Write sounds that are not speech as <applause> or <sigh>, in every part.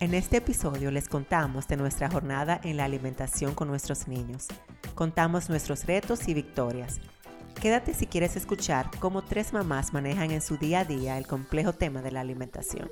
En este episodio les contamos de nuestra jornada en la alimentación con nuestros niños. Contamos nuestros retos y victorias. Quédate si quieres escuchar cómo tres mamás manejan en su día a día el complejo tema de la alimentación.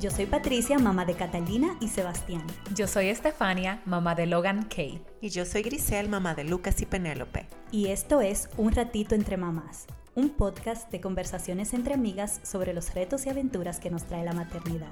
Yo soy Patricia, mamá de Catalina y Sebastián. Yo soy Estefania, mamá de Logan Kay. Y yo soy Grisel, mamá de Lucas y Penélope. Y esto es Un Ratito entre Mamás, un podcast de conversaciones entre amigas sobre los retos y aventuras que nos trae la maternidad.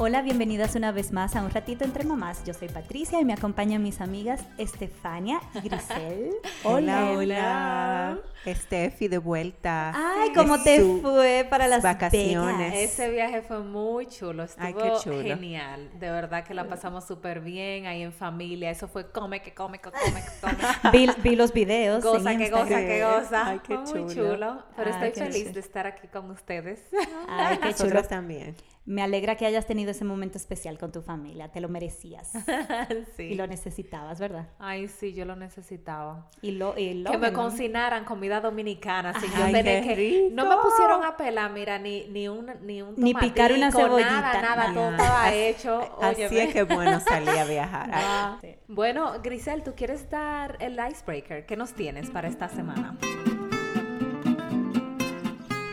Hola, bienvenidas una vez más a Un Ratito Entre Mamás. Yo soy Patricia y me acompañan mis amigas Estefania y Grisel. <laughs> Hola, hola. Steffi de vuelta. Ay, ¿cómo te fue para las vacaciones? Ese viaje fue muy chulo, estuvo genial. De verdad que la pasamos súper bien ahí en familia. Eso fue come, que come, que come, que come. <laughs> vi, los videos. Goza, que goza, que goza. Ay, qué chulo. Muy chulo. Pero estoy feliz de estar aquí con ustedes. Ay, qué chulo. también. Me alegra que hayas tenido ese momento especial con tu familia. Te lo merecías. <laughs> sí. Y lo necesitabas, ¿verdad? Ay, sí, yo lo necesitaba. Y lo, y que me cocinaran comida dominicana. Sin yo que, no me pusieron a pelar, mira, ni, ni un ni un Ni picar una cebollita. Nada, nada, todo estaba hecho. Así es que bueno salía a viajar. Ah, bueno, Grisel, ¿tú quieres dar el icebreaker? ¿Qué nos tienes para esta semana?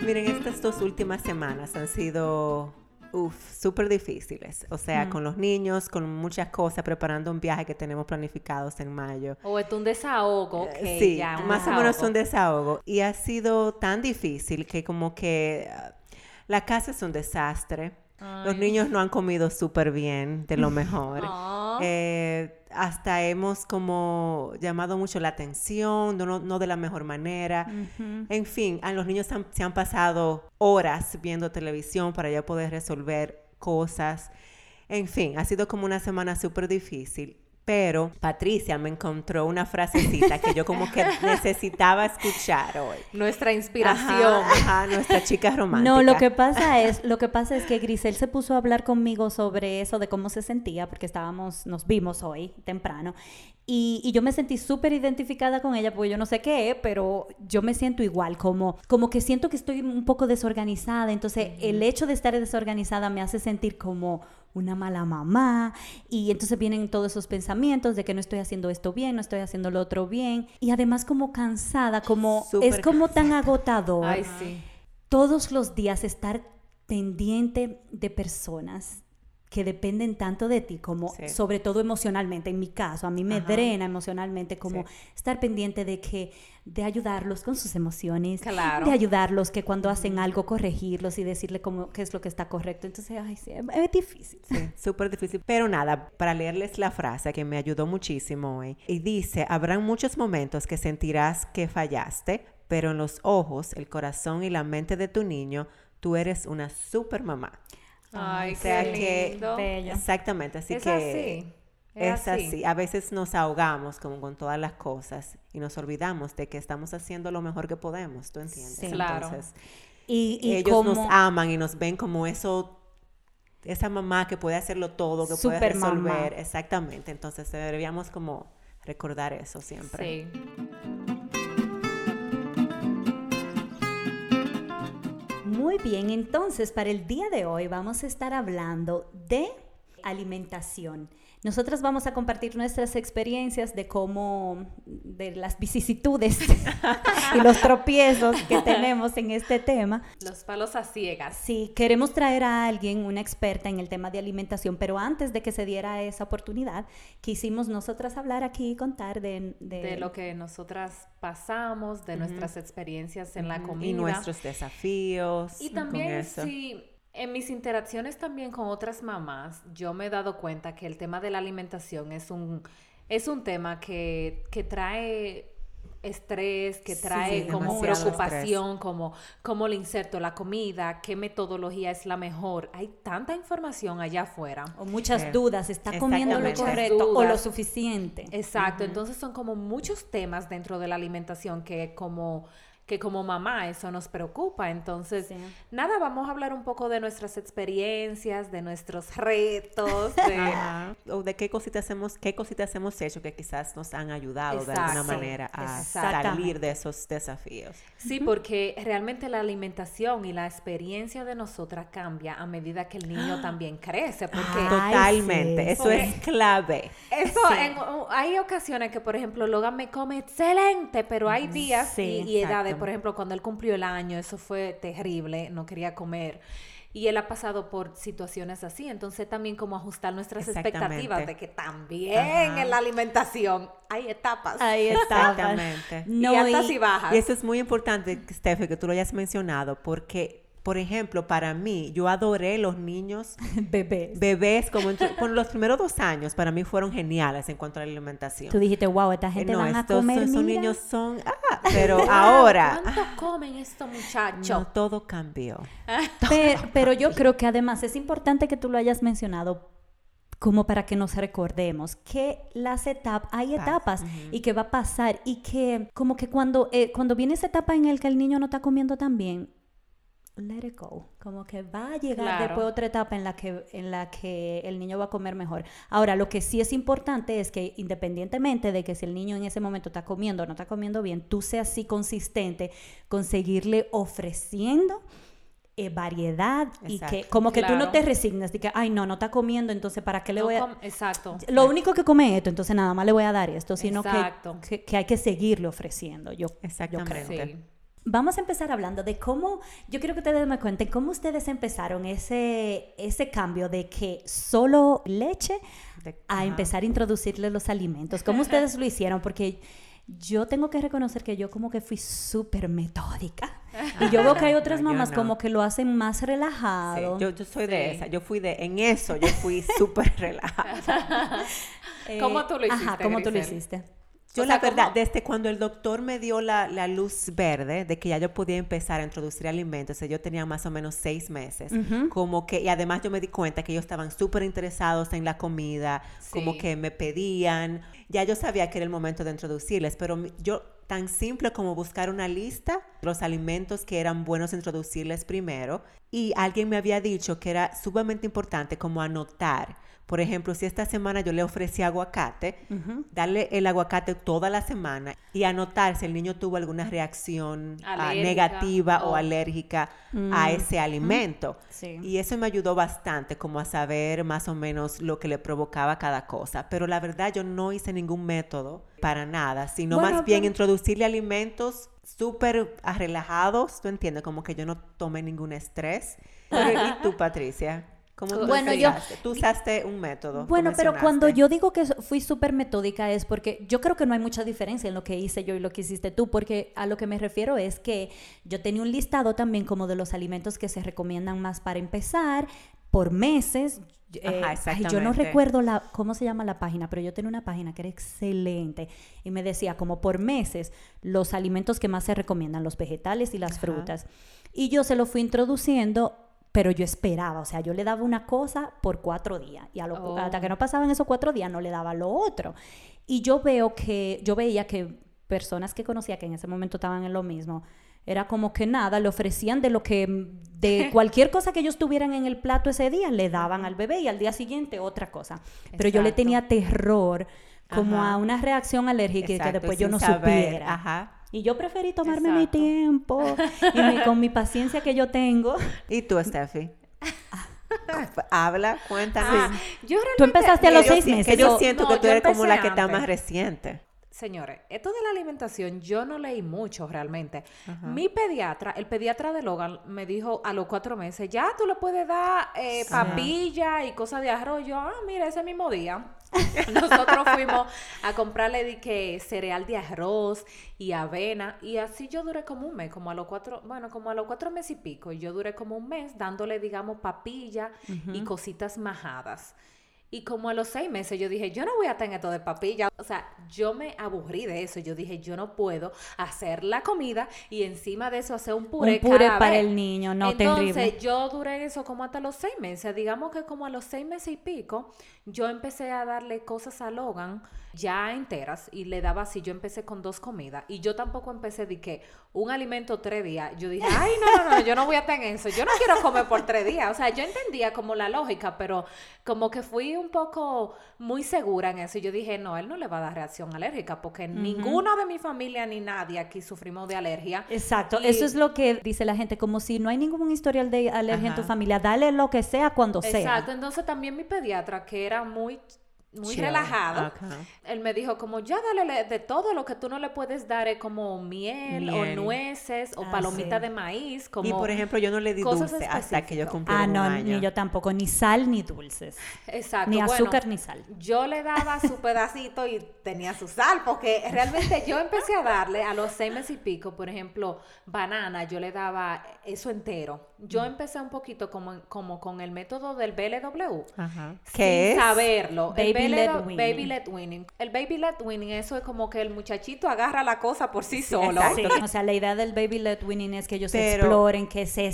Miren, estas dos últimas semanas han sido Uf, súper difíciles. O sea, con los niños, con muchas cosas, preparando un viaje que tenemos planificados en mayo. O es un desahogo. Eh, sí, más o menos un desahogo. Y ha sido tan difícil que como que ah, la casa es un desastre. Los niños no han comido súper bien, de lo mejor. <laughs> eh, hasta hemos como llamado mucho la atención, no, de la mejor manera. En fin, a los niños se han pasado horas viendo televisión para ya poder resolver cosas. En fin, ha sido como una semana súper difícil. Pero Patricia me encontró una frasecita que yo como que <laughs> necesitaba escuchar hoy. Nuestra inspiración. Ajá, nuestra chica romántica. <laughs> No, lo que pasa es, lo que pasa es que Grisel se puso a hablar conmigo sobre eso de cómo se sentía, porque estábamos, nos vimos hoy temprano, y, yo me sentí súper identificada con ella, porque yo no sé qué, pero yo me siento igual, como, como que siento que estoy un poco desorganizada. Entonces, el hecho de estar desorganizada me hace sentir como una mala mamá. Y entonces vienen todos esos pensamientos de que no estoy haciendo esto bien, no estoy haciendo lo otro bien. Y además como cansada, como es como tan agotador. Ay, sí. Todos los días estar pendiente de personas que dependen tanto de ti, como sobre todo emocionalmente, en mi caso, a mí me drena emocionalmente, como estar pendiente de que, de ayudarlos con sus emociones, de ayudarlos que cuando hacen algo corregirlos y decirle cómo, qué es lo que está correcto. Entonces, ay, sí, es difícil. <laughs> Súper difícil. Pero nada, para leerles la frase que me ayudó muchísimo hoy, y dice, habrán muchos momentos que sentirás que fallaste, pero en los ojos, el corazón y la mente de tu niño, tú eres una super mamá. Ay, o sea que exactamente, así que así. Es, así. A veces nos ahogamos como con todas las cosas y nos olvidamos de que estamos haciendo lo mejor que podemos, ¿tú entiendes? Sí, claro. y, ellos nos aman y nos ven como eso esa mamá que puede hacerlo todo, que puede resolver, exactamente. Entonces deberíamos como recordar eso siempre. Sí. Muy bien, entonces para el día de hoy vamos a estar hablando de alimentación. Nosotras vamos a compartir nuestras experiencias de cómo, de las vicisitudes <laughs> y los tropiezos que tenemos en este tema. Los palos a ciegas. Sí, queremos traer a alguien, una experta en el tema de alimentación, pero antes de que se diera esa oportunidad, quisimos nosotras hablar aquí y contar de... De, lo que nosotras pasamos, de nuestras experiencias en la comida. Y nuestros desafíos. Y también, sí en mis interacciones también con otras mamás, yo me he dado cuenta que el tema de la alimentación es un, es un tema que, que trae estrés, que trae como preocupación, como cómo le inserto la comida, qué metodología es la mejor. Hay tanta información allá afuera. O muchas dudas, ¿está comiendo lo correcto o lo suficiente? Exacto, entonces son como muchos temas dentro de la alimentación que como que como mamá eso nos preocupa. Entonces, nada, vamos a hablar un poco de nuestras experiencias, de nuestros retos, de, <laughs> o de qué cositas hemos, qué cositas hemos hecho que quizás nos han ayudado de alguna manera a salir de esos desafíos. Sí, porque realmente la alimentación y la experiencia de nosotras cambia a medida que el niño <gasps> también crece. Porque Totalmente, eso es clave. Eso, hay ocasiones que, por ejemplo, Logan me come excelente, pero hay días y edades por ejemplo, cuando él cumplió el año, eso fue terrible, no quería comer. Y él ha pasado por situaciones así, entonces también como ajustar nuestras expectativas de que también en la alimentación hay etapas. Hay <laughs> etapas. Exactamente. y altas y, bajas. Y eso es muy importante, Steffi, que tú lo hayas mencionado, porque por ejemplo, para mí, yo adoré los niños <laughs> bebés. Bebés, como <laughs> con los primeros dos años, para mí fueron geniales en cuanto a la alimentación. Tú dijiste, wow, esta gente no, van a comer, estos niños son, ah, <laughs> pero ahora. ¿Cuánto comen estos muchachos? No, todo cambió. pero, yo creo que además es importante que tú lo hayas mencionado como para que nos recordemos que las etapas, hay etapas y que va a pasar y que como que cuando, eh, cuando viene esa etapa en la que el niño no está comiendo tan bien, let it go. Como que va a llegar después otra etapa en la, que, en la que el niño va a comer mejor. Ahora, lo que sí es importante es que independientemente de que si el niño en ese momento está comiendo o no está comiendo bien, tú seas así consistente con seguirle ofreciendo eh, variedad y que como que tú no te resignas de que, ay, no, no está comiendo, entonces ¿para qué le voy a...? Exacto. Lo único que come es esto, entonces nada más le voy a dar esto, sino que, que, hay que seguirle ofreciendo, yo, yo creo. Vamos a empezar hablando de cómo, yo quiero que ustedes me cuenten cómo ustedes empezaron ese, ese cambio de que solo leche a empezar a introducirle los alimentos. ¿Cómo ustedes lo hicieron? Porque yo tengo que reconocer que yo como que fui súper metódica. <laughs> Y yo veo que hay otras mamás como que lo hacen más relajado. yo, yo, soy de esa. Yo fui de, en eso yo fui <laughs> súper relajada. ¿Cómo tú lo hiciste? Ajá, ¿cómo tú lo hiciste? Yo la verdad, desde cuando el doctor me dio la, luz verde de que ya yo podía empezar a introducir alimentos, yo tenía más o menos seis meses, como que, y además yo me di cuenta que ellos estaban súper interesados en la comida, como que me pedían, ya yo sabía que era el momento de introducirles, pero yo tan simple como buscar una lista de los alimentos que eran buenos introducirles primero, y alguien me había dicho que era sumamente importante como anotar por ejemplo, si esta semana yo le ofrecí aguacate, darle el aguacate toda la semana y anotar si el niño tuvo alguna reacción ah, negativa o, alérgica a mm. ese alimento. Y eso me ayudó bastante como a saber más o menos lo que le provocaba cada cosa. Pero la verdad yo no hice ningún método para nada, sino más bien introducirle alimentos súper relajados, ¿tú entiendes? Como que yo no tomé ningún estrés. <laughs> ¿Y tú, Patricia? ¿Cómo bueno, yo, tú usaste un método. Bueno, pero cuando yo digo que fui súper metódica es porque yo creo que no hay mucha diferencia en lo que hice yo y lo que hiciste tú, porque a lo que me refiero es que yo tenía un listado también como de los alimentos que se recomiendan más para empezar por meses. Ajá, eh, yo no recuerdo la, cómo se llama la página, pero yo tenía una página que era excelente y me decía como por meses los alimentos que más se recomiendan, los vegetales y las frutas. Y yo se lo fui introduciendo pero yo esperaba, o sea, yo le daba una cosa por cuatro días y a lo, hasta que no oh. pasaban esos cuatro días no le daba lo otro. Y yo veo que, yo veía que personas que conocía que en ese momento estaban en lo mismo, era como que nada, le ofrecían de lo que, de <laughs> cualquier cosa que ellos tuvieran en el plato ese día, le daban al bebé y al día siguiente otra cosa. Pero yo le tenía terror como a una reacción alérgica que después yo no supiera. Ajá. Y yo preferí tomarme mi tiempo y con mi paciencia que yo tengo. <laughs> ¿Y tú, Steffi? <laughs> Habla, cuéntame. Ah, tú empezaste a los seis meses. Que yo siento que tú eres como la que está más reciente. Señores, esto de la alimentación yo no leí mucho realmente. Mi pediatra, el pediatra de Logan, me dijo a los cuatro meses, ya tú le puedes dar eh, papilla y cosas de arroz. Yo, ah, mira, ese mismo día. <laughs> Nosotros fuimos a comprarle que cereal de arroz y avena y así yo duré como un mes, como a los cuatro, bueno, como a los cuatro meses y pico. Y yo duré como un mes dándole, digamos, papilla y cositas majadas. Y como a los seis meses yo dije, yo no voy a tener todo de papilla. O sea, yo me aburrí de eso. Yo dije, yo no puedo hacer la comida y encima de eso hacer un puré. Un puré para el niño, no Entonces, yo duré eso como hasta los seis meses. Digamos que como a los seis meses y pico, yo empecé a darle cosas a Logan ya enteras y le daba así. Yo empecé con dos comidas y yo tampoco empecé de que un alimento tres días. Yo dije, ay, no, no, no, yo no voy a tener eso. Yo no quiero comer por tres días. O sea, yo entendía como la lógica, pero como que fui un poco muy segura en eso. Y yo dije, no, él no le va a dar reacción alérgica porque ninguno de mi familia ni nadie aquí sufrimos de alergia. Exacto, eso es lo que dice la gente, como si no hay ningún historial de alergia en tu familia, dale lo que sea cuando sea. Exacto, entonces también mi pediatra, que era era muito muy muy relajado. Él me dijo como ya dale de todo lo que tú no le puedes dar es como miel, o nueces o ah, palomita de maíz. Como y por ejemplo yo no le di dulce hasta que yo cumplí ah, no, ni yo tampoco, ni sal ni dulces. Exacto. Ni azúcar ni sal. Yo le daba su <laughs> pedacito y tenía su sal porque realmente yo empecé a darle a los seis meses y pico, por ejemplo, banana, yo le daba eso entero. Yo mm. empecé un poquito como, como con el método del BLW. Ajá. ¿Qué sin saberlo. Baby led winning. El baby led winning, eso es como que el muchachito agarra la cosa por sí solo. O sea, la idea del baby led winning es que ellos exploren, que se...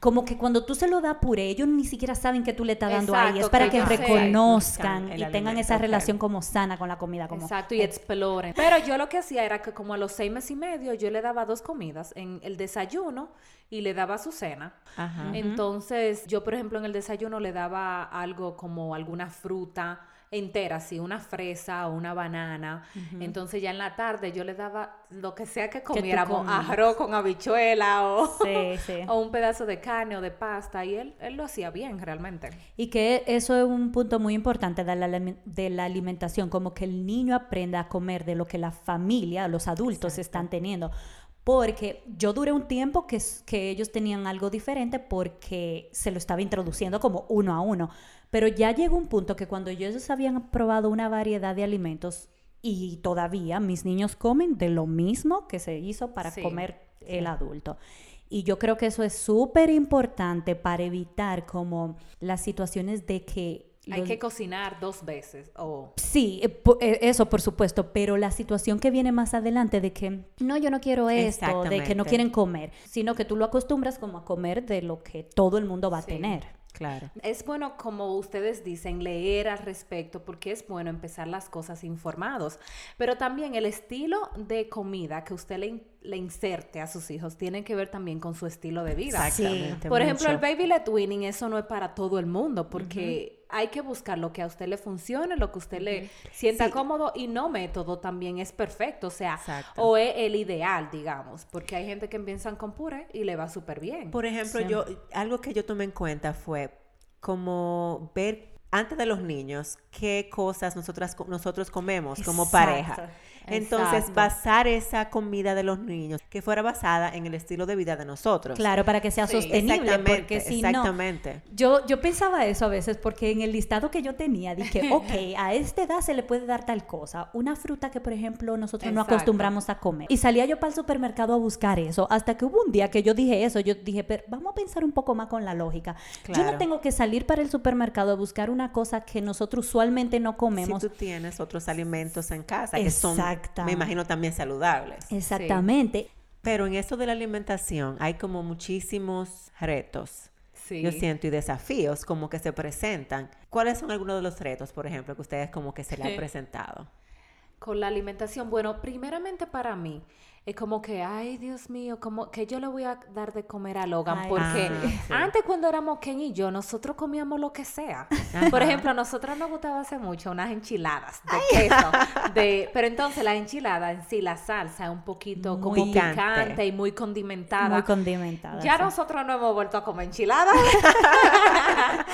Como que cuando tú se lo das puré, ellos ni siquiera saben que tú le estás dando ahí. Es para que, reconozcan y tengan esa relación como sana con la comida. Como, Exacto, y exploren. Pero yo lo que hacía era que como a los seis meses y medio yo le daba dos comidas. En el desayuno y le daba su cena. Entonces, yo, por ejemplo, en el desayuno le daba algo como alguna fruta entera, así una fresa o una banana. Entonces ya en la tarde yo le daba lo que sea que comiéramos, arroz con habichuela o, <laughs> o, un pedazo de carne o de pasta y él, él lo hacía bien realmente. Y que eso es un punto muy importante de la, de la alimentación, como que el niño aprenda a comer de lo que la familia, los adultos están teniendo. Porque yo duré un tiempo que, que ellos tenían algo diferente porque se lo estaba introduciendo como uno a uno. Pero ya llegó un punto que cuando ellos habían probado una variedad de alimentos y todavía mis niños comen de lo mismo que se hizo para comer el adulto. Y yo creo que eso es súper importante para evitar como las situaciones de que hay que cocinar dos veces. o Sí, eh, eh, eso por supuesto, pero la situación que viene más adelante de que no, yo no quiero esto, de que no quieren comer, sino que tú lo acostumbras como a comer de lo que todo el mundo va a tener. Claro. Es bueno, como ustedes dicen, leer al respecto porque es bueno empezar las cosas informados. Pero también el estilo de comida que usted le, le inserte a sus hijos tiene que ver también con su estilo de vida. Exactamente. Por ejemplo, el baby led winning, eso no es para todo el mundo porque hay que buscar lo que a usted le funcione, lo que usted le sienta cómodo y no método también es perfecto, o sea, o es el ideal, digamos, porque hay gente que empiezan con puré y le va súper bien. Por ejemplo, yo algo que yo tomé en cuenta fue como ver antes de los niños qué cosas nosotras, nosotros comemos como pareja. Entonces, basar esa comida de los niños que fuera basada en el estilo de vida de nosotros. Claro, para que sea sostenible. Porque si exactamente. yo, yo pensaba eso a veces porque en el listado que yo tenía dije, <laughs> ok, a esta edad se le puede dar tal cosa. Una fruta que, por ejemplo, nosotros no acostumbramos a comer. Y salía yo para el supermercado a buscar eso. Hasta que hubo un día que yo dije eso. Yo dije, pero vamos a pensar un poco más con la lógica. Yo no tengo que salir para el supermercado a buscar una cosa que nosotros usualmente no comemos. Si tú tienes otros alimentos en casa que son me imagino también saludables. Exactamente. Pero en esto de la alimentación hay como muchísimos retos. Yo siento y desafíos como que se presentan. ¿Cuáles son algunos de los retos, por ejemplo, que ustedes como que se le han presentado? Con la alimentación, bueno, primeramente para mí, es como que, ay, Dios mío, como que yo le voy a dar de comer a Logan, porque antes cuando éramos Ken y yo, nosotros comíamos lo que sea. Por ejemplo, a nosotras nos gustaba hacer mucho unas enchiladas de queso, <laughs> de, pero entonces la enchilada en sí, la salsa es un poquito como picante. y muy condimentada. Muy condimentada. Ya nosotros no hemos vuelto a comer enchiladas. <laughs>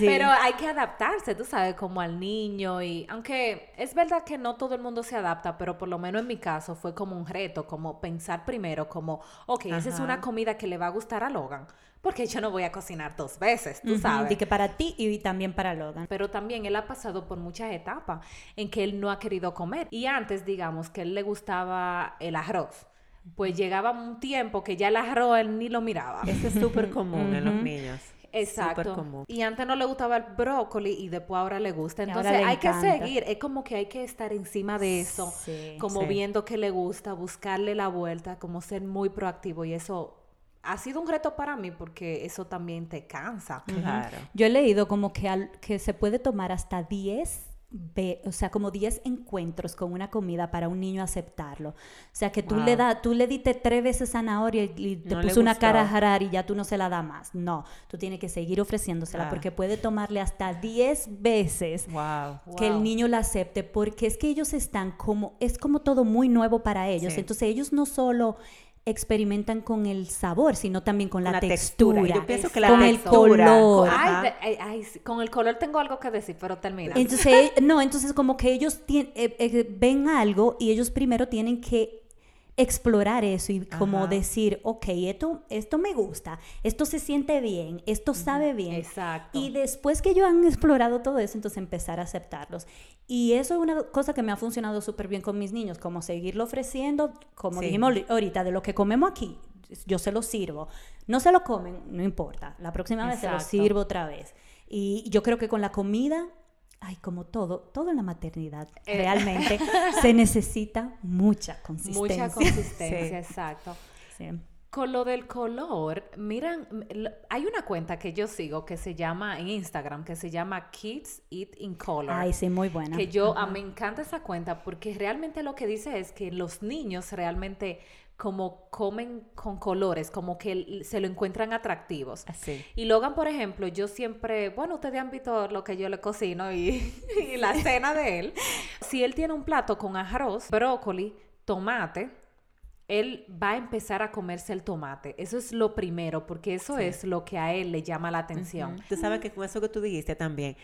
Pero hay que adaptarse, tú sabes, como al niño y aunque es verdad que no todo el mundo se adapta, pero por lo menos en mi caso fue como un reto, como pensar primero, como, ok, esa es una comida que le va a gustar a Logan, porque yo no voy a cocinar dos veces, tú sabes. Y que para ti y también para Logan. Pero también él ha pasado por muchas etapas en que él no ha querido comer. Y antes, digamos, que él le gustaba el arroz pues llegaba un tiempo que ya el arroz él ni lo miraba. Eso es súper <laughs> común en los niños. Exacto. Común. Y antes no le gustaba el brócoli y después ahora le gusta. Entonces hay que seguir. Es como que hay que estar encima de eso, como viendo que le gusta, buscarle la vuelta, como ser muy proactivo. Y eso ha sido un reto para mí porque eso también te cansa. Claro. Yo he leído como que, que se puede tomar hasta 10 o sea, como 10 encuentros con una comida para un niño aceptarlo. O sea, que tú le da, tú le diste tres veces zanahoria y, te puso una cara a jarar y ya tú no se la da más. No, tú tienes que seguir ofreciéndosela porque puede tomarle hasta 10 veces que el niño la acepte porque es que ellos están como, es como todo muy nuevo para ellos. Entonces ellos no solo experimentan con el sabor, sino también con, la, textura. Yo pienso que la con el color. con el color tengo algo que decir, pero termina. Entonces, no, entonces como que ellos eh, eh, ven algo y ellos primero tienen que explorar eso y como decir, ok, esto, esto me gusta, esto se siente bien, esto sabe bien. Exacto. Y después que ellos han explorado todo eso, entonces empezar a aceptarlos. Y eso es una cosa que me ha funcionado súper bien con mis niños, como seguirlo ofreciendo, como dijimos ahorita, de lo que comemos aquí, yo se lo sirvo. No se lo comen, no importa, la próxima vez se lo sirvo otra vez. Y yo creo que con la comida ay, como todo, todo en la maternidad, eh. realmente <laughs> se necesita mucha consistencia. Mucha consistencia, <laughs> exacto. Con lo del color, miran, hay una cuenta que yo sigo que se llama en Instagram, que se llama Kids Eat in Color. Ay, sí, muy buena. Que yo, a, me encanta esa cuenta porque realmente lo que dice es que los niños realmente como comen con colores, como que se lo encuentran atractivos. Así. Y Logan, por ejemplo, yo siempre, bueno, ustedes han visto lo que yo le cocino y, <laughs> la cena de él. Si él tiene un plato con arroz, brócoli, tomate, él va a empezar a comerse el tomate. Eso es lo primero, porque eso es lo que a él le llama la atención. Tú sabes que con eso que tú dijiste también,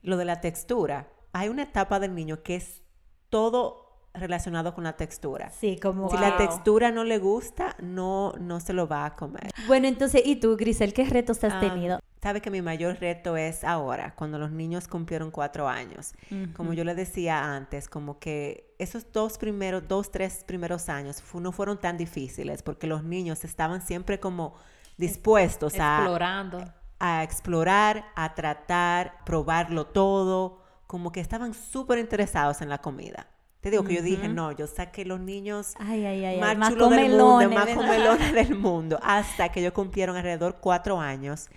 lo de la textura, hay una etapa del niño que es todo relacionado con la textura. Sí, como... Si la textura no le gusta, no, no se lo va a comer. Bueno, entonces, ¿y tú, Grisel, qué retos has ah, tenido? Sabe que mi mayor reto es ahora, cuando los niños cumplieron cuatro años. Como yo le decía antes, como que esos dos primeros, dos, tres primeros años no fueron tan difíciles porque los niños estaban siempre como dispuestos a... Explorando. A explorar, a tratar, probarlo todo, como que estaban súper interesados en la comida. Te digo que yo dije, no, yo saqué los niños más, chulos del mundo, más comelones <laughs> del mundo, hasta que ellos cumplieron alrededor cuatro años,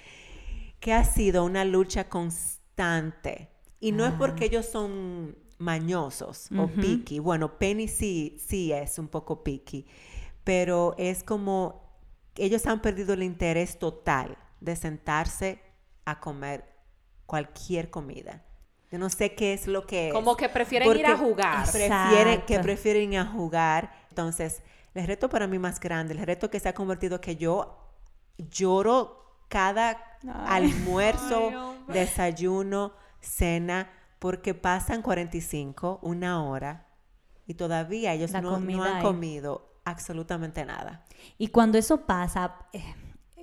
que ha sido una lucha constante. Y no es porque ah. ellos son mañosos o picky. Bueno, Penny sí, sí es un poco picky, pero es como ellos han perdido el interés total de sentarse a comer cualquier comida. Yo no sé qué es lo que es. Como que prefieren ir a jugar. Prefieren, que prefieren ir a jugar. Entonces, el reto para mí más grande, el reto que se ha convertido que yo lloro cada almuerzo, desayuno, cena, porque pasan 45, una hora, y todavía ellos no, han comido absolutamente nada. Y cuando eso pasa... Eh,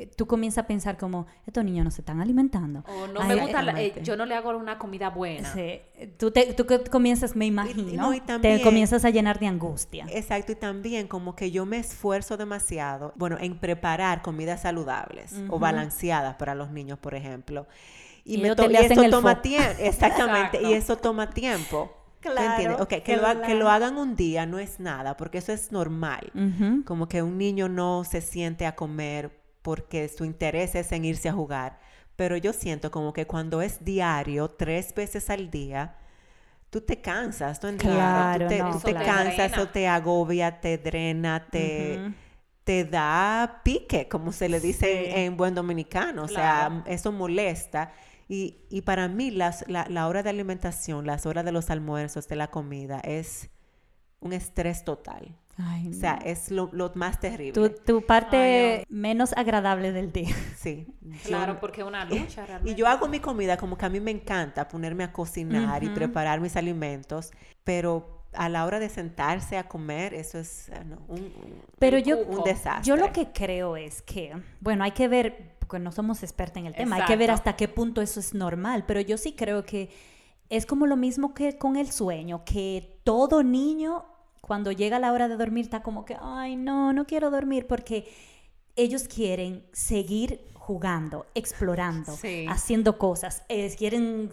tú comienzas a pensar como, estos niños no se están alimentando. O no me gusta, eh, yo no le hago una comida buena. Sí. Tú, te, tú comienzas, me imagino, te comienzas a llenar de angustia. Exacto, y también como que yo me esfuerzo demasiado, bueno, en preparar comidas saludables o balanceadas para los niños, por ejemplo. Y, me <laughs> eso toma tiempo, exactamente, y eso toma tiempo. Claro. Okay, que, lo, que, lo, hagan un día no es nada, porque eso es normal. Como que un niño no se siente a comer porque su interés es en irse a jugar. Pero yo siento como que cuando es diario, tres veces al día, tú te cansas, ¿tú entiendes? Claro, tú te, cansas o te agobia, te drena, te, te da pique, como se le dice en, buen dominicano. O sea, eso molesta. Y, y para mí las, la, la hora de alimentación, las horas de los almuerzos, de la comida, es un estrés total. O sea, es lo, más terrible. Tu, parte menos agradable del día. Sí. <laughs> Claro, porque es una lucha realmente. Y yo hago mi comida como que a mí me encanta ponerme a cocinar y preparar mis alimentos, pero a la hora de sentarse a comer, eso es ah, un, pero yo, un desastre. Yo lo que creo es que, bueno, hay que ver, porque no somos expertos en el tema, hay que ver hasta qué punto eso es normal, pero yo sí creo que es como lo mismo que con el sueño, que todo niño cuando llega la hora de dormir está como que, ay, no, no quiero dormir porque ellos quieren seguir jugando, explorando, haciendo cosas, quieren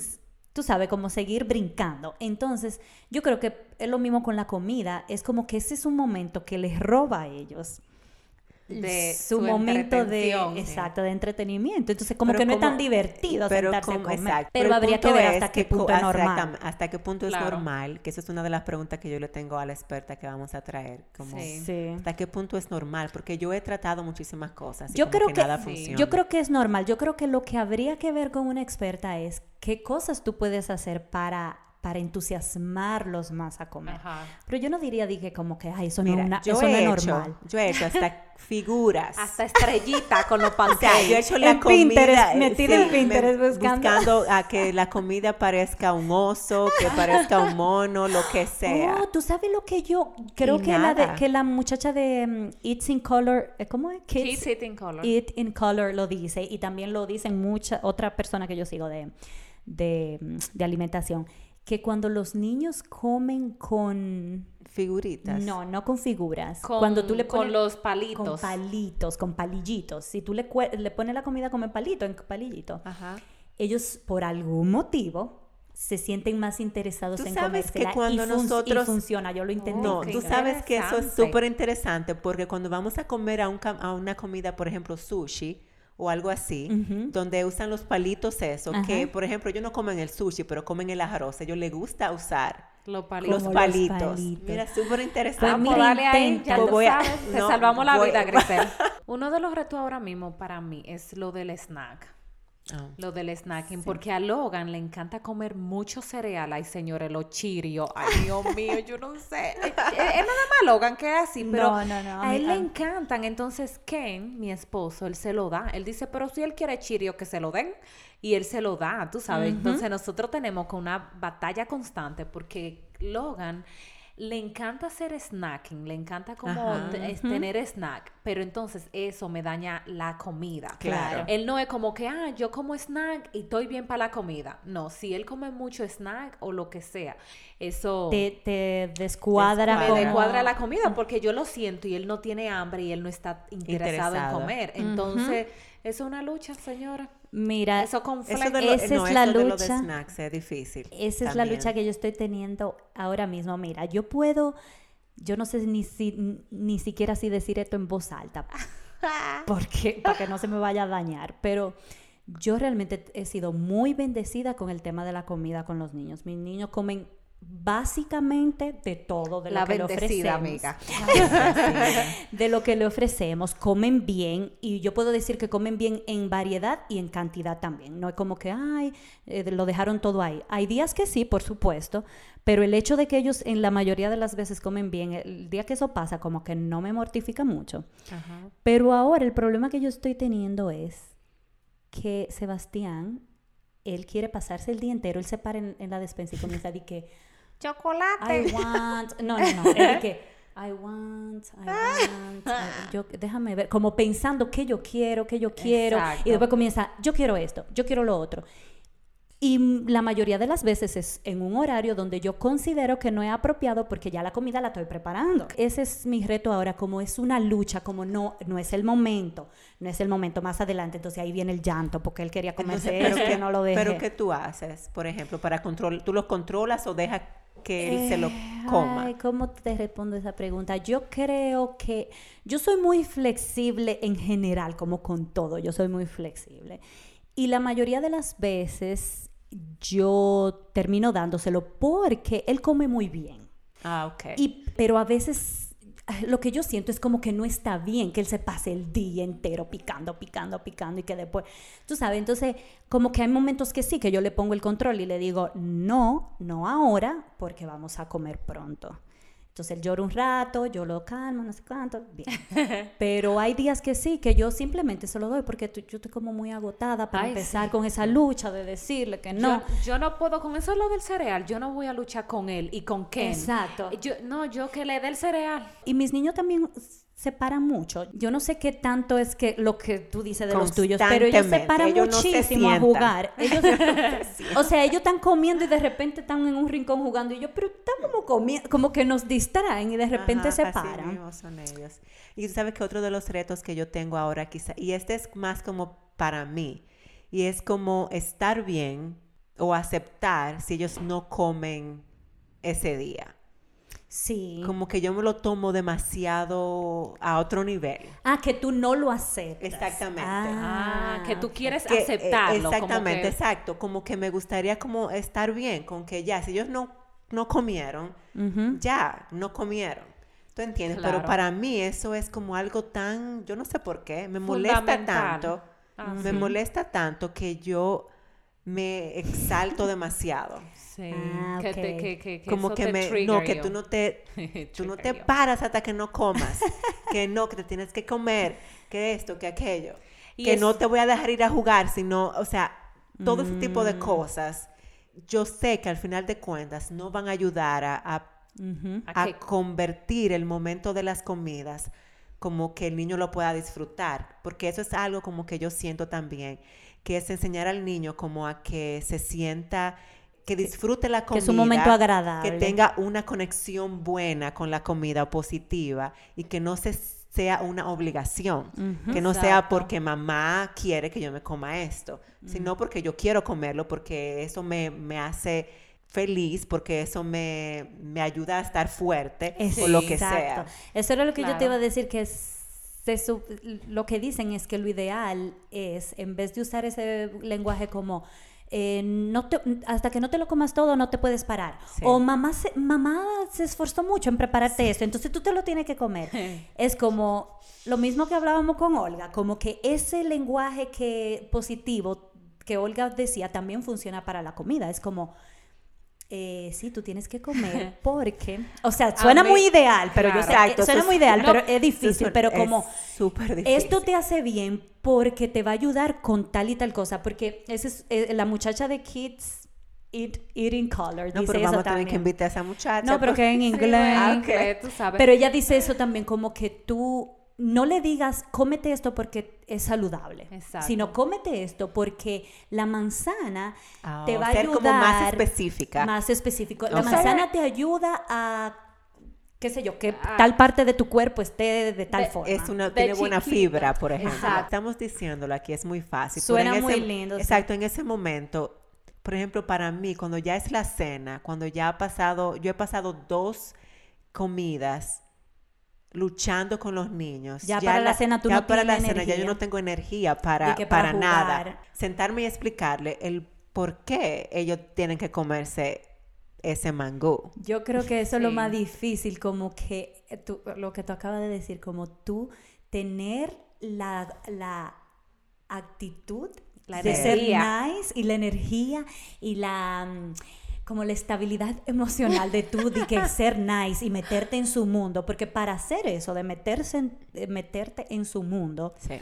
tú sabes, como seguir brincando. Entonces, yo creo que es lo mismo con la comida, es como que ese es un momento que les roba a ellos de su, momento de exacto de entretenimiento. Entonces como que no es tan divertido sentarse a comer pero, habría que ver hasta qué punto es normal. hasta qué punto es normal que esa es una de las preguntas que yo le tengo a la experta que vamos a traer como hasta qué punto es normal porque yo he tratado muchísimas cosas yo creo que, nada yo creo que es normal yo creo que lo que habría que ver con una experta es qué cosas tú puedes hacer para para entusiasmarlos más a comer. Pero yo no diría, dije, como que, ay, eso no, una, eso no es normal. Yo he hecho hasta <laughs> figuras. hasta estrellita con los <laughs> pantallas. yo he hecho la comida. Pinterest, metida en Pinterest buscando. buscando. a que <laughs> la comida parezca un oso, que parezca un mono, lo que sea. Oh, tú sabes lo que yo creo que la, de, que la muchacha de um, Eats in Color, eh, ¿cómo es? Kids, Eat in Color. Eat in Color lo dice y también lo dicen mucha otra persona que yo sigo de, de, de alimentación que cuando los niños comen con figuritas. No, no con figuras. cuando tú le pones con los palitos. Con palitos, con palillitos. Si tú le, le pones la comida como en palito, en palillito, ellos por algún motivo se sienten más interesados en sabes que cuando nosotros funciona, yo lo intenté. No, tú sabes que eso es súper interesante porque cuando vamos a comer a, un, a una comida, por ejemplo, sushi, o algo así, donde usan los palitos eso, que por ejemplo ellos no comen el sushi, pero comen el arroz, a ellos les gusta usar los palitos. Los palitos. Mira, súper interesante. Pues dale ahí, ya pues voy sabes, te salvamos la vida, <laughs> Grisel. Uno de los retos ahora mismo para mí es lo del snack. Ah. Lo del snacking, porque a Logan le encanta comer mucho cereal. Ay, señores, los chirios. Ay, Dios <laughs> mío, yo no sé. Es, nada más Logan que es así, pero a él le encantan. Entonces, Ken, mi esposo, él se lo da. Él dice, pero si él quiere chirio, que se lo den. Y él se lo da, tú sabes. Entonces, nosotros tenemos una batalla constante porque Logan le encanta hacer snacking, le encanta como tener snack, pero entonces eso me daña la comida. Claro. Él no es como que, ah, yo como snack y estoy bien para la comida. No, si él come mucho snack o lo que sea, eso... Te, te descuadra. Me descuadra la comida porque yo lo siento y él no tiene hambre y él no está interesado, en comer. Entonces, es una lucha, señora. Mira, eso con esa es la lucha. snacks es difícil. Esa es la lucha que yo estoy teniendo ahora mismo. Mira, yo puedo, yo no sé ni si, ni siquiera si decir esto en voz alta, <laughs> porque para que no se me vaya a dañar, pero yo realmente he sido muy bendecida con el tema de la comida con los niños. Mis niños comen básicamente de todo de lo que le ofrecemos. amiga. <laughs> de lo que le ofrecemos, comen bien y yo puedo decir que comen bien en variedad y en cantidad también. No es como que, ay, eh, lo dejaron todo ahí. Hay días que sí, por supuesto, pero el hecho de que ellos en la mayoría de las veces comen bien, el día que eso pasa, como que no me mortifica mucho. Pero ahora el problema que yo estoy teniendo es que Sebastián, él quiere pasarse el día entero, él se para en, la despensa y comienza a decir que chocolate. I want. No, no, no. <laughs> Es que I want, I want. yo, déjame ver. Como pensando qué yo quiero, qué yo quiero. Y después comienza, yo quiero esto, yo quiero lo otro. Y la mayoría de las veces es en un horario donde yo considero que no es apropiado porque ya la comida la estoy preparando. Ese es mi reto ahora, como es una lucha, como no, no es el momento, no es el momento más adelante, entonces ahí viene el llanto porque él quería comerse pero que no lo deje. Pero ¿qué tú haces, por ejemplo, para control, tú los controlas o dejas que él se lo coma? Ay, ¿cómo te respondo esa pregunta? Yo creo que yo soy muy flexible en general, como con todo, yo soy muy flexible. Y la mayoría de las veces yo termino dándoselo porque él come muy bien. Ah, ok. Y, pero a veces lo que yo siento es como que no está bien que él se pase el día entero picando, picando, picando y que después, tú sabes, entonces como que hay momentos que sí, que yo le pongo el control y le digo, no, no ahora, porque vamos a comer pronto. Entonces él llora un rato, yo lo calmo, no sé cuánto, bien. <laughs> Pero hay días que sí, que yo simplemente se lo doy porque yo estoy como muy agotada para empezar con esa lucha de decirle que no. Yo, no puedo, con eso lo del cereal, yo no voy a luchar con él y con Ken. Exacto. Yo, no, yo que le dé el cereal. Y mis niños también se paran mucho. Yo no sé qué tanto es que lo que tú dices de los tuyos, pero ellos se paran muchísimo a jugar. <laughs> Ellos, <laughs> o sea, ellos están comiendo y de repente están en un rincón jugando y yo, pero están como comiendo, como que nos distraen y de repente se paran. son ellos. Y tú sabes que otro de los retos que yo tengo ahora quizá, y este es más como para mí. Y es como estar bien o aceptar si ellos no comen ese día. Sí. Como que yo me lo tomo demasiado a otro nivel. Ah, que tú no lo aceptas. Exactamente. Ah, que tú quieres Que, eh, aceptarlo. como exactamente, que- exacto. Como que me gustaría como estar bien con que ya, si ellos no, no comieron, ya, no comieron. ¿Tú entiendes? Pero para mí eso es como algo tan, yo no sé por qué, me molesta tanto, Ah, me sí. molesta tanto que yo me exalto demasiado. Sí. Ah, que te- ok. que- que- que como eso que te me, no, que <laughs> tú no te, tú no te paras hasta que no comas, <laughs> que no, que te tienes que comer, que esto, que aquello, Y que es- no te voy a dejar ir a jugar, sino, o sea, todo ese tipo Mm. de cosas, yo sé que al final de cuentas no van a ayudar a, a. ¿A convertir el momento de las comidas como que el niño lo pueda disfrutar, porque eso es algo como que yo siento también, que es enseñar al niño como a que se sienta, que disfrute la Que comida, es un momento agradable. que tenga una conexión buena con la comida positiva y que no se sea una obligación, que no sea porque mamá quiere que yo me coma esto, sino porque yo quiero comerlo, porque eso me, me hace feliz, porque eso me, me ayuda a estar fuerte o lo que sea. Exacto. Eso era lo que yo te iba a decir, que se lo que dicen es que lo ideal es, en vez de usar ese lenguaje como... eh, no te- hasta que no te lo comas todo no te puedes parar. Sí. O mamá se, mamá se esforzó mucho en prepararte esto, entonces tú te lo tienes que comer. es como lo mismo que hablábamos con Olga, como que ese lenguaje que positivo que Olga decía también funciona para la comida. Es como, eh, sí, tú tienes que comer <laughs> porque, o sea, suena muy ideal, pero yo sé, que Exacto, suena eso muy es- ideal, no, pero es Eso difícil, es- pero es como súper difícil. esto te hace bien porque te va a ayudar con tal y tal cosa, porque esa es eh, la muchacha de Kids Eat, Eating Color No, dice pero eso vamos a tener que también. invitar a esa muchacha. No, pero que en Sí, inglés. Ah, inglés, tú sabes. Pero ella dice eso también, como que tú no le digas, cómete esto porque es saludable, Exacto. sino cómete esto porque la manzana te va a ser ayudar. como más específica. Más específico. La manzana te ayuda a, qué sé yo, que Ah. tal parte de tu cuerpo esté de tal De- forma. Es una, De tiene buena fibra, por ejemplo. Exacto. Estamos diciéndolo aquí, es muy fácil. Suena en muy ese- lindo, sí. Exacto, en ese momento, por ejemplo, para mí, cuando ya es la cena, cuando ya ha pasado, yo he pasado dos comidas luchando con los niños. Ya para la cena tú ya no para la cena ya yo no tengo energía para, para para, nada. Sentarme y explicarle el por qué ellos tienen que comerse ese mangú. Yo creo que eso es lo más difícil, como que tú- lo que tú acabas de decir, como tú tener la, la actitud La de ser nice y la energía y la mm, como la estabilidad emocional de tú de que ser nice y meterte en su mundo, porque para hacer eso, de meterse en- de meterte en su mundo, Sí.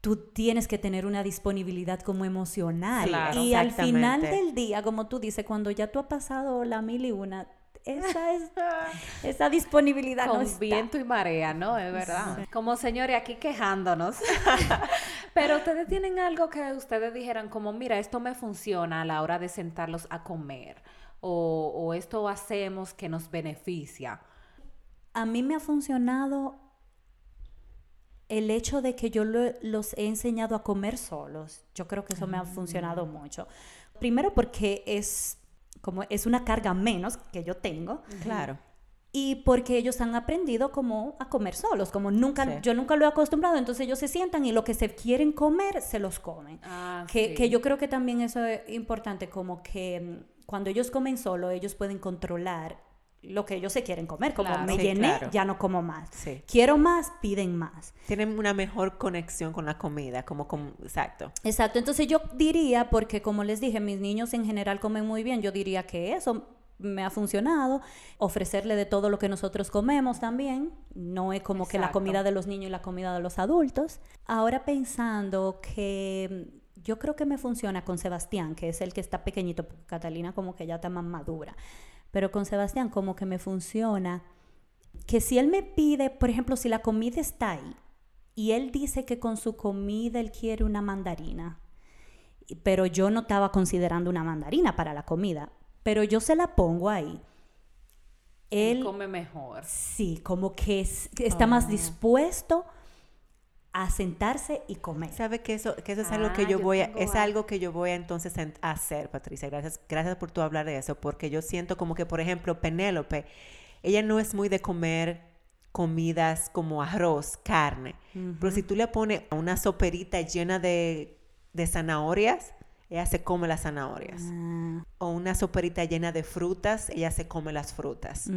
tú tienes que tener una disponibilidad como emocional. Claro. y al final del día, como tú dices, cuando ya tú has pasado la mil y una, esa, es, <laughs> esa disponibilidad no con está. viento y marea, ¿no? Es verdad. Como señores aquí quejándonos. <laughs> Pero ustedes tienen algo que ustedes dijeran como, mira, esto me funciona a la hora de sentarlos a comer. O, o esto hacemos que nos beneficia. A mí me ha funcionado el hecho de que yo lo- los he enseñado a comer solos. Yo creo que eso me ha funcionado mucho. Primero porque es como es una carga menos que yo tengo. Claro. Y porque ellos han aprendido como a comer solos, como nunca, Sí. yo nunca lo he acostumbrado, entonces ellos se sientan y lo que se quieren comer, se los comen. Ah, que, sí. que yo creo que también eso es importante, como que mm, cuando ellos comen solo, ellos pueden controlar lo que ellos se quieren comer, como Claro. me Sí, llené, claro. ya no como más. Sí. Quiero más, piden más. Tienen una mejor conexión con la comida, como, como exacto. Exacto, entonces yo diría, porque como les dije, mis niños en general comen muy bien, yo diría que eso me ha funcionado, ofrecerle de todo lo que nosotros comemos también, no es como que la comida de los niños y la comida de los adultos. Ahora pensando que mm, yo creo que me funciona con Sebastián, que es el que está pequeñito, Catalina como que ya está más madura, pero con Sebastián como que me funciona que si él me pide, por ejemplo, si la comida está ahí y él dice que con su comida él quiere una mandarina, pero yo no estaba considerando una mandarina para la comida, pero yo se la pongo ahí. Él Él come mejor. sí, como que es- que está más dispuesto a sentarse y comer. ¿Sabe que eso, que eso es algo que Ah, yo yo voy a, es algo. que yo voy a entonces en- a hacer, Patricia? Gracias, gracias por tú hablar de eso, porque yo siento como que, por ejemplo, Penélope, ella no es muy de comer comidas como arroz, carne, pero si tú le pones una soperita llena de, de zanahorias, ella se come las zanahorias. Ah, O una soperita llena de frutas, ella se come las frutas.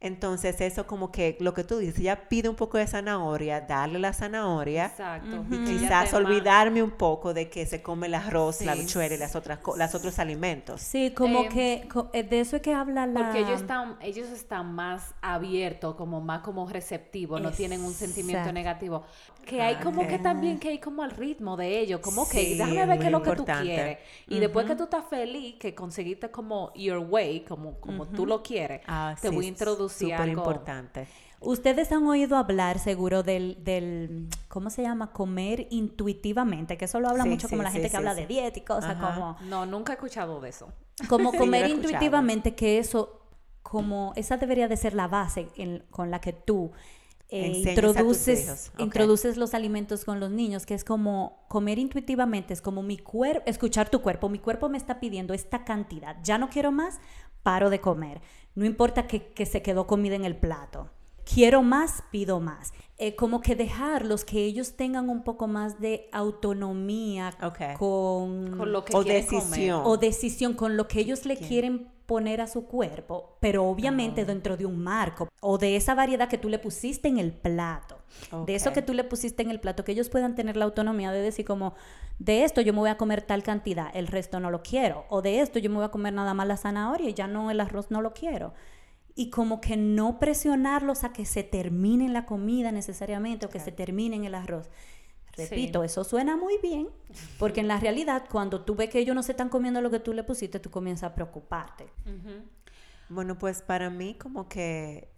Entonces, eso como que lo que tú dices, ella pide un poco de zanahoria, darle la zanahoria. Exacto. Y Quizás olvidarme un poco de que se come el arroz, la Sí. habichuela y las otras co- los otros alimentos. Sí, como Eh, que co- eh, de eso es que habla la... Porque ellos están, ellos están más abiertos, como más como receptivos, no tienen un sentimiento negativo. Que hay como que también que hay como al ritmo de ellos, como que Sí, déjame ver qué es lo que tú quieres. Y después que tú estás feliz, que conseguiste como your way, como, como tú lo quieres, Ah, te sí, voy a introducir Súper algo. importante. Ustedes han oído hablar seguro del, del, ¿cómo se llama? Comer intuitivamente, que eso lo habla Sí, mucho como sí, la gente sí, que sí, habla sí. de dieta y cosas Ajá. como... No, nunca he escuchado de eso. Como <laughs> comer intuitivamente, que eso, como esa debería de ser la base en- con la que tú eh, introduces, introduces los alimentos con los niños, que es como comer intuitivamente, es como mi cuerpo, escuchar tu cuerpo, mi cuerpo me está pidiendo esta cantidad, ya no quiero más, paro de comer, no importa que, que se quedó comida en el plato. Quiero más, pido más. Eh, como que dejarlos que ellos tengan un poco más de autonomía con, Con lo que O quieren comer. decisión. o decisión con lo que ellos le quieren poner a su cuerpo, pero obviamente dentro de un marco o de esa variedad que tú le pusiste en el plato. De eso que tú le pusiste en el plato, que ellos puedan tener la autonomía de decir como, de esto yo me voy a comer tal cantidad, el resto no lo quiero, o de esto yo me voy a comer nada más la zanahoria y ya no el arroz no lo quiero. Y como que no presionarlos a que se termine la comida necesariamente o que se termine el arroz. Repito, eso suena muy bien, porque en la realidad, cuando tú ves que ellos no se están comiendo lo que tú le pusiste, tú comienzas a preocuparte. Bueno, pues para mí como que,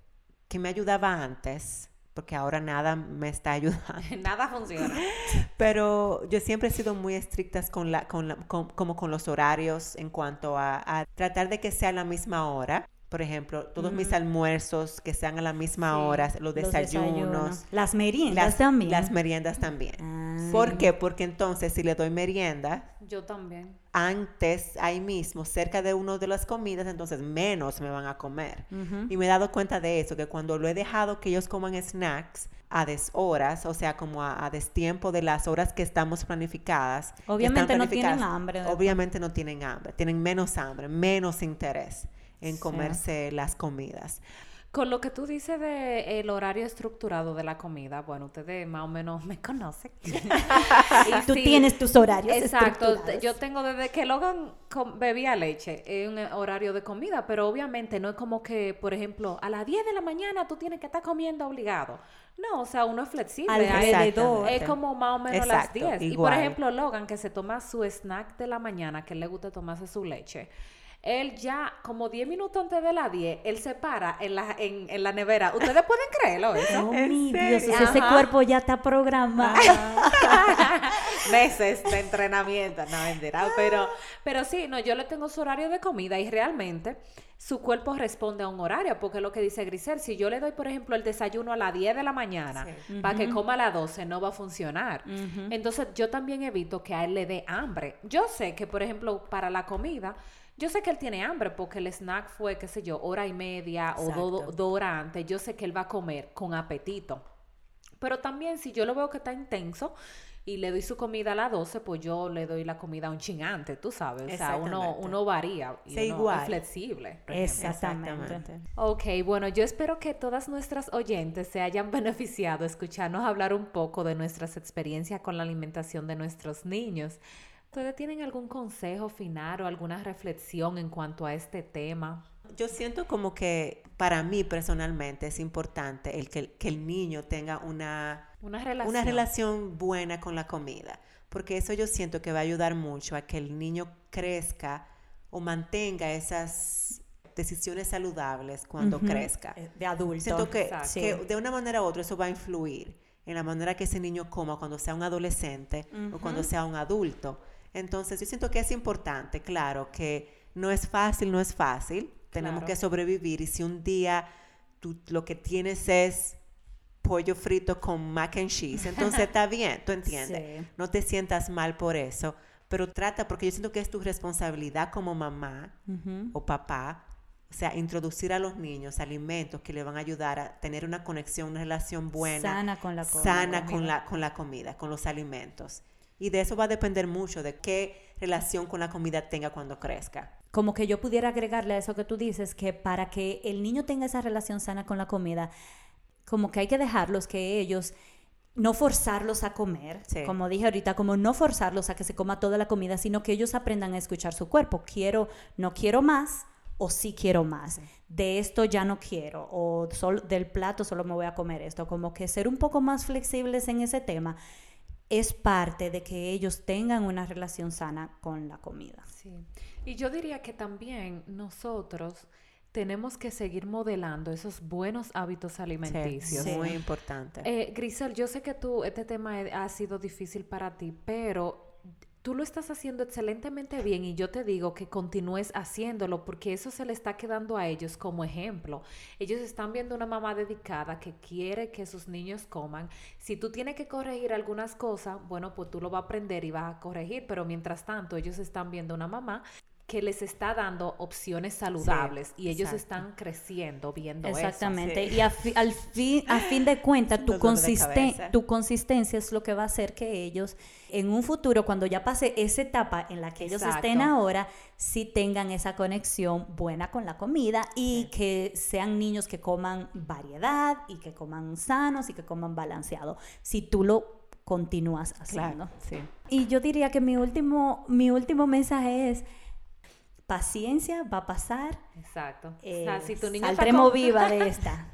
que me ayudaba antes, porque ahora nada me está ayudando. <laughs> Nada funciona. Pero yo siempre he sido muy estricta con la, con la- con- como con los horarios en cuanto a, a tratar de que sea la misma hora. Por ejemplo, todos mis almuerzos que sean a la misma Sí, hora, los Los desayunos, Las meriendas las, también. las meriendas también. Ah. ¿Por qué? Porque entonces si le doy merienda Yo también. antes, ahí mismo, cerca de uno de las comidas, entonces menos me van a comer. Y me he dado cuenta de eso, que cuando lo he dejado que ellos coman snacks a deshoras, o sea, como a, a destiempo de las horas que estamos planificadas. Obviamente no tienen hambre. Obviamente no tienen hambre, tienen menos hambre, menos interés en Sí. comerse las comidas. Con lo que tú dices de el horario estructurado de la comida, bueno, ustedes más o menos me <laughs> conocen. <laughs> Y Tú sí, tienes tus horarios Exacto, yo tengo desde que Logan bebía leche, es un horario de comida, pero obviamente no es como que, por ejemplo, a las 10 de la mañana tú tienes que estar comiendo obligado. No, o sea, uno es flexible. Alrededor. Es como más o menos las Exacto, 10. Y por ejemplo, Logan, que se toma su snack de la mañana, que le gusta tomarse su leche. Él ya, como 10 minutos antes de las 10, él se para en la, en, en la nevera. ¿Ustedes pueden creerlo eso? Oh, <laughs> ¿En mi serio? Dios, o sea, ese Ajá. cuerpo ya está programado. <laughs> meses de entrenamiento, no mentira, pero, pero sí, no, yo le tengo su horario de comida y realmente su cuerpo responde a un horario, porque es lo que dice Grisel, si yo le doy, por ejemplo, el desayuno a las 10 de la mañana para que coma a las 12, no va a funcionar. Entonces, yo también evito que a él le dé hambre. Yo sé que, por ejemplo, para la comida, yo sé que él tiene hambre porque el snack fue, qué sé yo, hora y media o do- dos horas antes. Yo sé que él va a comer con apetito. Pero también si yo lo veo que está intenso y le doy su comida a las 12, pues yo le doy la comida un chin antes, tú sabes. O sea, uno, Exactamente. uno varía y Sí, uno igual. es flexible. Exactamente. Ok, bueno, yo espero que todas nuestras oyentes se hayan <laughs> beneficiado escucharnos hablar un poco de nuestras experiencias con la alimentación de nuestros niños. ¿Ustedes tienen algún consejo final o alguna reflexión en cuanto a este tema? Yo siento como que para mí personalmente es importante el que, que el niño tenga una, Una relación. una relación buena con la comida, porque eso yo siento que va a ayudar mucho a que el niño crezca o mantenga esas decisiones saludables cuando Ujú. crezca. Eh, De adulto. Siento que, que de una manera u otra eso va a influir en la manera que ese niño coma cuando sea un adolescente o cuando sea un adulto. Entonces, yo siento que es importante, claro, que no es fácil, no es fácil. Tenemos Claro. que sobrevivir y si un día tú lo que tienes es pollo frito con mac and cheese. Entonces <laughs> está bien, tú entiendes. No te sientas mal por eso, pero trata, porque yo siento que es tu responsabilidad como mamá o papá, o sea, introducir a los niños alimentos que le van a ayudar a tener una conexión, una relación buena. Sana con la comida. Sana con la, con la comida, con los alimentos. Y de eso va a depender mucho de qué relación con la comida tenga cuando crezca. Como que yo pudiera agregarle a eso que tú dices, que para que el niño tenga esa relación sana con la comida, como que hay que dejarlos que ellos no forzarlos a comer, como dije ahorita, como no forzarlos a que se coma toda la comida, sino que ellos aprendan a escuchar su cuerpo. Quiero, no quiero más o sí quiero más. De esto ya no quiero o del plato solo me voy a comer esto. Como que ser un poco más flexibles en ese tema es parte de que ellos tengan una relación sana con la comida. Sí. Y yo diría que también nosotros tenemos que seguir modelando esos buenos hábitos alimenticios. Sí, Muy importante. Eh, Grisel, yo sé que tú, este tema ha sido difícil para ti, pero tú lo estás haciendo excelentemente bien y yo te digo que continúes haciéndolo porque eso se le está quedando a ellos como ejemplo. Ellos están viendo una mamá dedicada que quiere que sus niños coman. Si tú tienes que corregir algunas cosas, bueno, pues tú lo vas a aprender y vas a corregir, pero mientras tanto ellos están viendo una mamá que les está dando opciones saludables y ellos están creciendo viendo Exactamente. Y al fin, a fin de <gasps> cuentas, tu, tu consistencia es lo que va a hacer que ellos en un futuro, cuando ya pase esa etapa en la que ellos estén ahora, sí tengan esa conexión buena con la comida y que sean niños que coman variedad y que coman sanos y que coman balanceado. Si tú lo continúas haciendo. Y yo diría que mi último, mi último mensaje es paciencia, va a pasar. Exacto. Eh, si tu niño saldremos viva de <laughs> esta.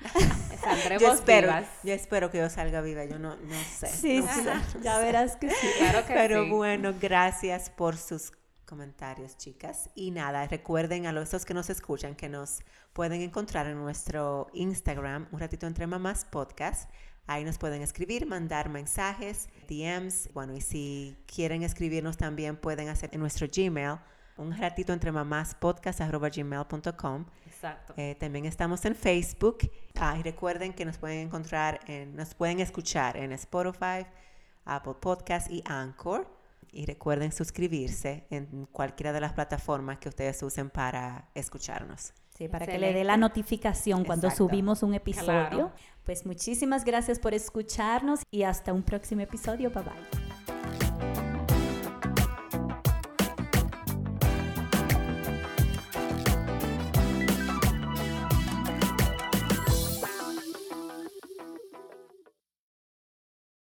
saldremos yo espero, Yo espero que yo salga viva, yo no, no sé. Sí, sí, <laughs> ya verás que sí. Claro que Pero bueno, gracias por sus comentarios, chicas. Y nada, recuerden a los que nos escuchan que nos pueden encontrar en nuestro Instagram, un ratito entre mamás podcast. Ahí nos pueden escribir, mandar mensajes, DMs. Bueno, y si quieren escribirnos también pueden hacer en nuestro Gmail un ratito entre mamás podcast.gmail.com. Exacto. Eh, también estamos en Facebook. Ah, y recuerden que nos pueden encontrar, en, nos pueden escuchar en Spotify, Apple Podcast y Anchor. Y recuerden suscribirse en cualquiera de las plataformas que ustedes usen para escucharnos. Sí, para que le dé la notificación cuando subimos un episodio. Pues muchísimas gracias por escucharnos y hasta un próximo episodio. Bye bye.